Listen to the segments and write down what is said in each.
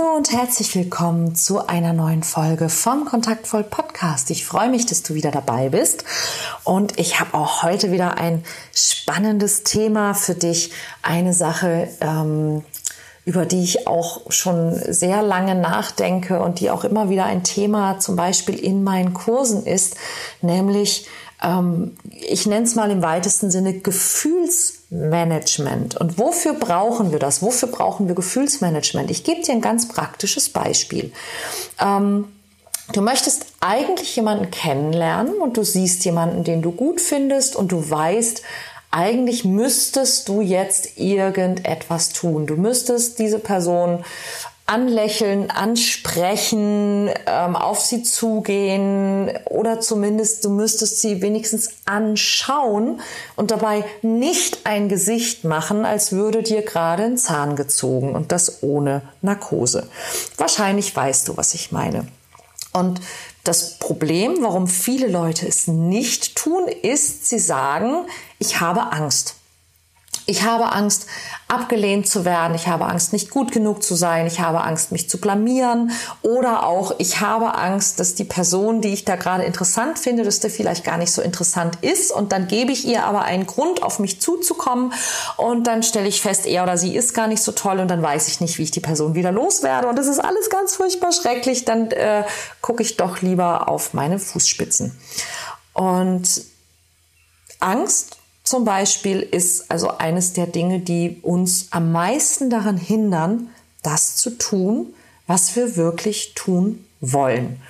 Hallo und herzlich willkommen zu einer neuen Folge vom Kontaktvoll Podcast. Ich freue mich, dass du wieder dabei bist und ich habe auch heute wieder ein spannendes Thema für dich. Eine Sache, ähm, über die ich auch schon sehr lange nachdenke und die auch immer wieder ein Thema zum Beispiel in meinen Kursen ist, nämlich ähm, ich nenne es mal im weitesten Sinne Gefühlsmanagement. Und wofür brauchen wir das? Wofür brauchen wir Gefühlsmanagement? Ich gebe dir ein ganz praktisches Beispiel. Ähm, Du möchtest eigentlich jemanden kennenlernen und du siehst jemanden, den du gut findest und du weißt, eigentlich müsstest du jetzt irgendetwas tun. Du müsstest diese Person anlächeln, ansprechen, ähm, auf sie zugehen oder zumindest du müsstest sie wenigstens anschauen und dabei nicht ein Gesicht machen, als würde dir gerade ein Zahn gezogen und das ohne Narkose. Wahrscheinlich weißt du, was ich meine. Und das Problem, warum viele Leute es nicht tun, ist, sie sagen, ich habe Angst. Ich habe Angst, abgelehnt zu werden. Ich habe Angst, nicht gut genug zu sein. Ich habe Angst, mich zu blamieren. Oder auch, ich habe Angst, dass die Person, die ich da gerade interessant finde, dass der vielleicht gar nicht so interessant ist. Und dann gebe ich ihr aber einen Grund, auf mich zuzukommen. Und dann stelle ich fest, er oder sie ist gar nicht so toll. Und dann weiß ich nicht, wie ich die Person wieder loswerde. Und das ist alles ganz furchtbar schrecklich. Dann äh, gucke ich doch lieber auf meine Fußspitzen. Und Angst zum Beispiel ist also eines der Dinge, die uns am meisten daran hindern, das zu tun, was wir wirklich tun wollen.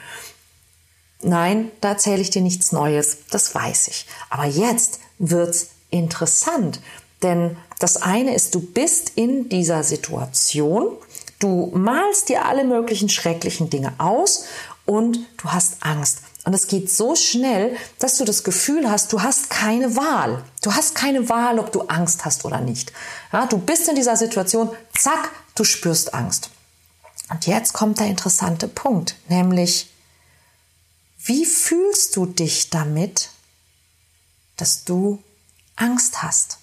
Nein, da erzähle ich dir nichts Neues, das weiß ich. Aber jetzt wird's interessant, denn das eine ist, du bist in dieser Situation, du malst dir alle möglichen schrecklichen Dinge aus und du hast Angst. Und es geht so schnell, dass du das Gefühl hast, du hast keine Wahl. Du hast keine Wahl, ob du Angst hast oder nicht. Ja, du bist in dieser Situation, zack, du spürst Angst. Und jetzt kommt der interessante Punkt, nämlich, wie fühlst du dich damit, dass du Angst hast?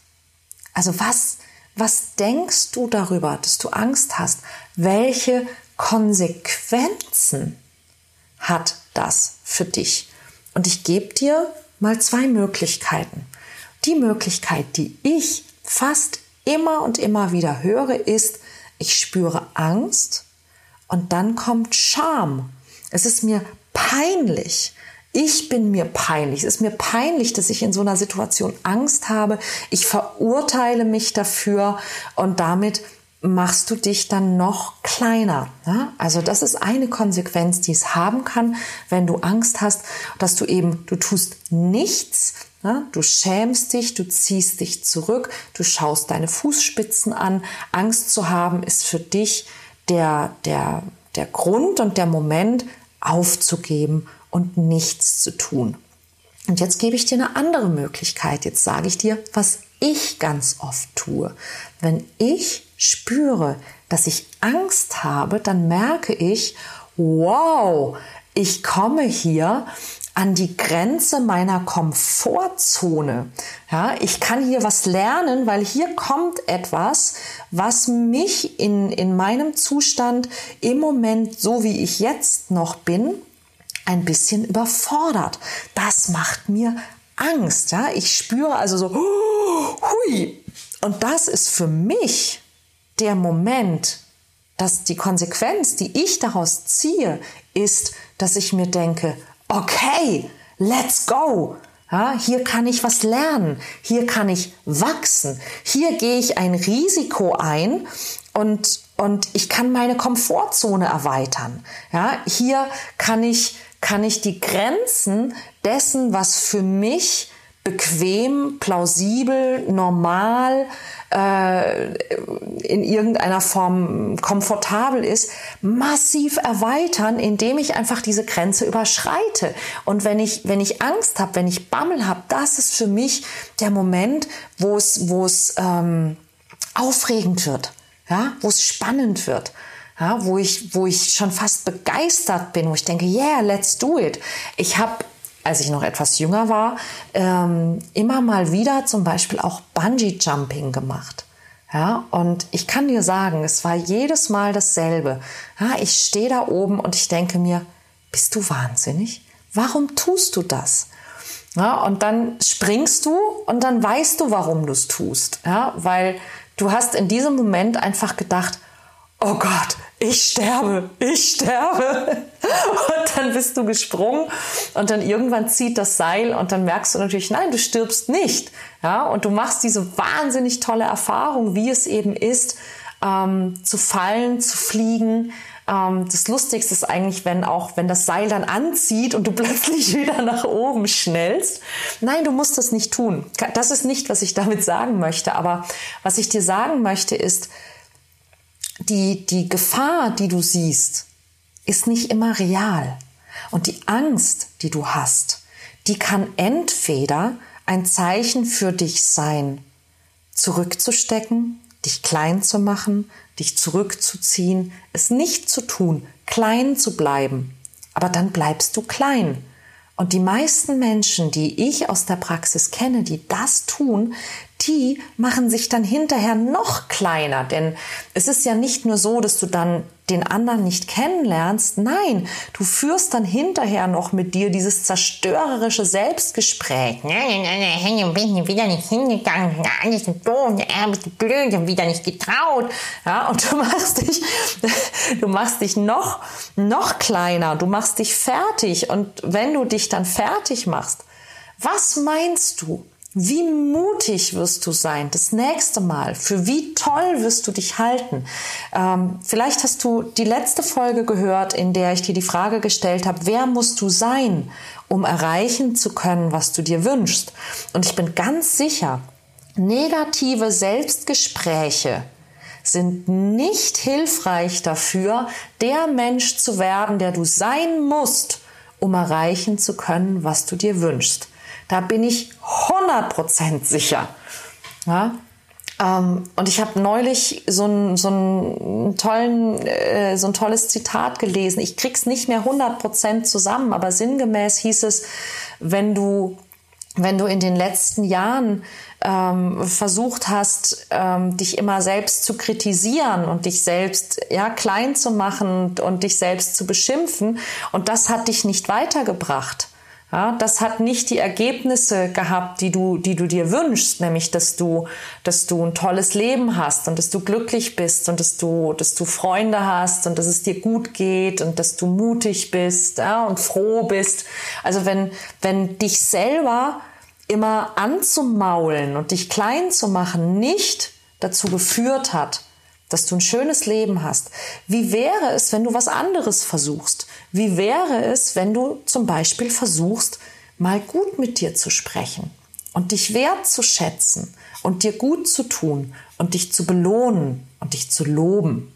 Also was, was denkst du darüber, dass du Angst hast? Welche Konsequenzen hat das für dich? Und ich gebe dir mal zwei Möglichkeiten. Die Möglichkeit, die ich fast immer und immer wieder höre, ist, ich spüre Angst und dann kommt Scham. Es ist mir peinlich. Ich bin mir peinlich. Es ist mir peinlich, dass ich in so einer Situation Angst habe. Ich verurteile mich dafür und damit machst du dich dann noch kleiner. Ja? Also das ist eine Konsequenz, die es haben kann, wenn du Angst hast, dass du eben, du tust nichts, ja? du schämst dich, du ziehst dich zurück, du schaust deine Fußspitzen an. Angst zu haben ist für dich der, der, der Grund und der Moment aufzugeben und nichts zu tun. Und jetzt gebe ich dir eine andere Möglichkeit. Jetzt sage ich dir, was ich ganz oft tue. Wenn ich spüre, dass ich Angst habe, dann merke ich, wow, ich komme hier an die Grenze meiner Komfortzone. Ja, ich kann hier was lernen, weil hier kommt etwas, was mich in, in meinem Zustand im Moment, so wie ich jetzt noch bin, ein bisschen überfordert. Das macht mir Angst. Ja, ich spüre also so, hui. Und das ist für mich der Moment, dass die Konsequenz, die ich daraus ziehe, ist, dass ich mir denke, okay, let's go. Ja, hier kann ich was lernen, hier kann ich wachsen, hier gehe ich ein Risiko ein und, und ich kann meine Komfortzone erweitern. Ja, hier kann ich, kann ich die Grenzen dessen, was für mich bequem, plausibel, normal, äh, in irgendeiner Form komfortabel ist, massiv erweitern, indem ich einfach diese Grenze überschreite. Und wenn ich, wenn ich Angst habe, wenn ich Bammel habe, das ist für mich der Moment, wo es, ähm, aufregend wird, ja, wo es spannend wird, ja, wo ich, wo ich schon fast begeistert bin, wo ich denke, yeah, let's do it. Ich habe, als ich noch etwas jünger war, ähm, immer mal wieder zum Beispiel auch Bungee Jumping gemacht. Ja, und ich kann dir sagen, es war jedes Mal dasselbe. Ja, ich stehe da oben und ich denke mir, bist du wahnsinnig? Warum tust du das? Ja, und dann springst du und dann weißt du, warum du es tust. Ja, weil du hast in diesem Moment einfach gedacht, oh Gott, ich sterbe, ich sterbe. Und dann bist du gesprungen und dann irgendwann zieht das Seil und dann merkst du natürlich, nein, du stirbst nicht. Ja, und du machst diese wahnsinnig tolle Erfahrung, wie es eben ist, ähm, zu fallen, zu fliegen. Ähm, das Lustigste ist eigentlich, wenn auch, wenn das Seil dann anzieht und du plötzlich wieder nach oben schnellst. Nein, du musst das nicht tun. Das ist nicht, was ich damit sagen möchte. Aber was ich dir sagen möchte, ist, die, die Gefahr, die du siehst, ist nicht immer real. Und die Angst, die du hast, die kann entweder ein Zeichen für dich sein, zurückzustecken, dich klein zu machen, dich zurückzuziehen, es nicht zu tun, klein zu bleiben. Aber dann bleibst du klein. Und die meisten Menschen, die ich aus der Praxis kenne, die das tun, die machen sich dann hinterher noch kleiner. Denn es ist ja nicht nur so, dass du dann den anderen nicht kennenlernst. Nein, du führst dann hinterher noch mit dir dieses zerstörerische Selbstgespräch. Nein, nein, nein, bin wieder nicht hingegangen. Alles ist doof, bist du blöd, hab wieder nicht getraut. Ja, und du machst dich, du machst dich noch, noch kleiner. Du machst dich fertig. Und wenn du dich dann fertig machst, was meinst du? Wie mutig wirst du sein das nächste Mal? Für wie toll wirst du dich halten? Ähm, vielleicht hast du die letzte Folge gehört, in der ich dir die Frage gestellt habe, wer musst du sein, um erreichen zu können, was du dir wünschst? Und ich bin ganz sicher, negative Selbstgespräche sind nicht hilfreich dafür, der Mensch zu werden, der du sein musst, um erreichen zu können, was du dir wünschst. Da bin ich 100% sicher. Ja? Ähm, und ich habe neulich so ein, so, ein tollen, äh, so ein tolles Zitat gelesen. Ich krieg's nicht mehr 100% zusammen, aber sinngemäß hieß es, wenn du, wenn du in den letzten Jahren ähm, versucht hast, ähm, dich immer selbst zu kritisieren und dich selbst ja klein zu machen und, und dich selbst zu beschimpfen und das hat dich nicht weitergebracht ja, das hat nicht die Ergebnisse gehabt, die du, die du dir wünschst, nämlich dass du, dass du ein tolles Leben hast und dass du glücklich bist und dass du, dass du Freunde hast und dass es dir gut geht und dass du mutig bist ja, und froh bist. Also wenn, wenn dich selber immer anzumaulen und dich klein zu machen nicht dazu geführt hat, dass du ein schönes Leben hast. Wie wäre es, wenn du was anderes versuchst? Wie wäre es, wenn du zum Beispiel versuchst, mal gut mit dir zu sprechen und dich wertzuschätzen und dir gut zu tun und dich zu belohnen und dich zu loben?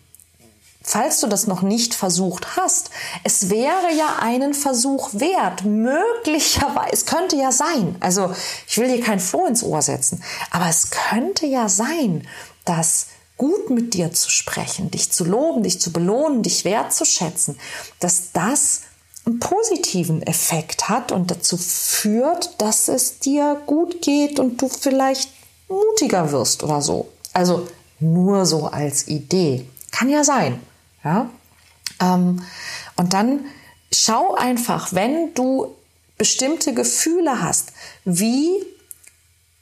Falls du das noch nicht versucht hast, es wäre ja einen Versuch wert. Möglicherweise, es könnte ja sein. Also, ich will dir kein Floh ins Ohr setzen, aber es könnte ja sein, dass gut mit dir zu sprechen, dich zu loben, dich zu belohnen, dich wertzuschätzen, dass das einen positiven Effekt hat und dazu führt, dass es dir gut geht und du vielleicht mutiger wirst oder so. Also nur so als Idee. Kann ja sein. Ja? Ähm, und dann schau einfach, wenn du bestimmte Gefühle hast, wie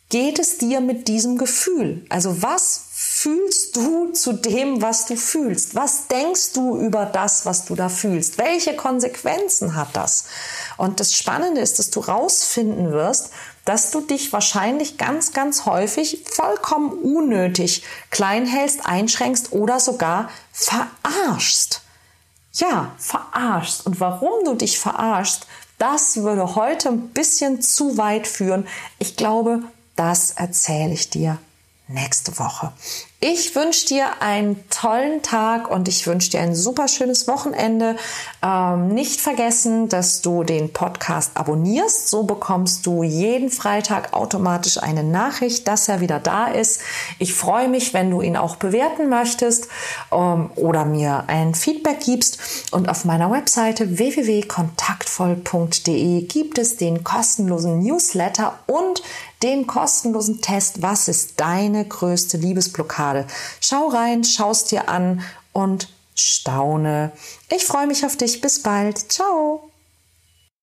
geht es dir mit diesem Gefühl? Also was fühlst du zu dem, was du fühlst? Was denkst du über das, was du da fühlst? Welche Konsequenzen hat das? Und das Spannende ist, dass du rausfinden wirst, dass du dich wahrscheinlich ganz, ganz häufig vollkommen unnötig klein hältst, einschränkst oder sogar verarschst. Ja, verarschst. Und warum du dich verarschst, das würde heute ein bisschen zu weit führen. Ich glaube, das erzähle ich dir nächste Woche. Ich wünsche dir einen tollen Tag und ich wünsche dir ein super schönes Wochenende. Ähm, nicht vergessen, dass du den Podcast abonnierst. So bekommst du jeden Freitag automatisch eine Nachricht, dass er wieder da ist. Ich freue mich, wenn du ihn auch bewerten möchtest ähm, oder mir ein Feedback gibst. Und auf meiner Webseite www.kontaktvoll.de gibt es den kostenlosen Newsletter und den kostenlosen Test, was ist deine größte Liebesblockade? Schau rein, schaust dir an und staune. Ich freue mich auf dich. Bis bald. Ciao.